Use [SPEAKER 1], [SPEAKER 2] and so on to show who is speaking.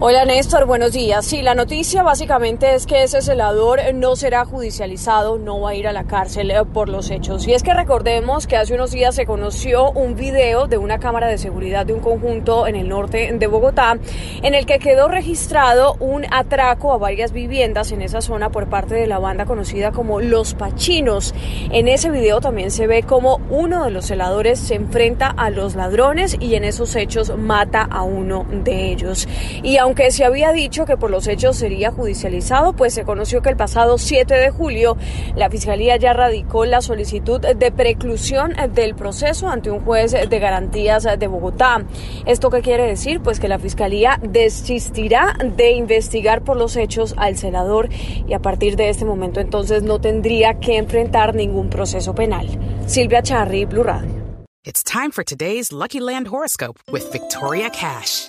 [SPEAKER 1] Hola Néstor, buenos días. Sí, la noticia básicamente es que ese celador no será judicializado, no va a ir a la cárcel eh, por los hechos. Y es que recordemos que hace unos días se conoció un video de una cámara de seguridad de un conjunto en el norte de Bogotá en el que quedó registrado un atraco a varias viviendas en esa zona por parte de la banda conocida como Los Pachinos. En ese video también se ve como uno de los celadores se enfrenta a los ladrones y en esos hechos mata a uno de ellos. Y aunque se había dicho que por los hechos sería judicializado, pues se conoció que el pasado 7 de julio la Fiscalía ya radicó la solicitud de preclusión del proceso ante un juez de garantías de Bogotá. ¿Esto qué quiere decir? Pues que la Fiscalía desistirá de investigar por los hechos al celador y a partir de este momento entonces no tendría que enfrentar ningún proceso penal. Silvia Charri, Blue Radio.
[SPEAKER 2] It's time for today's Lucky Land horoscope with Victoria Cash.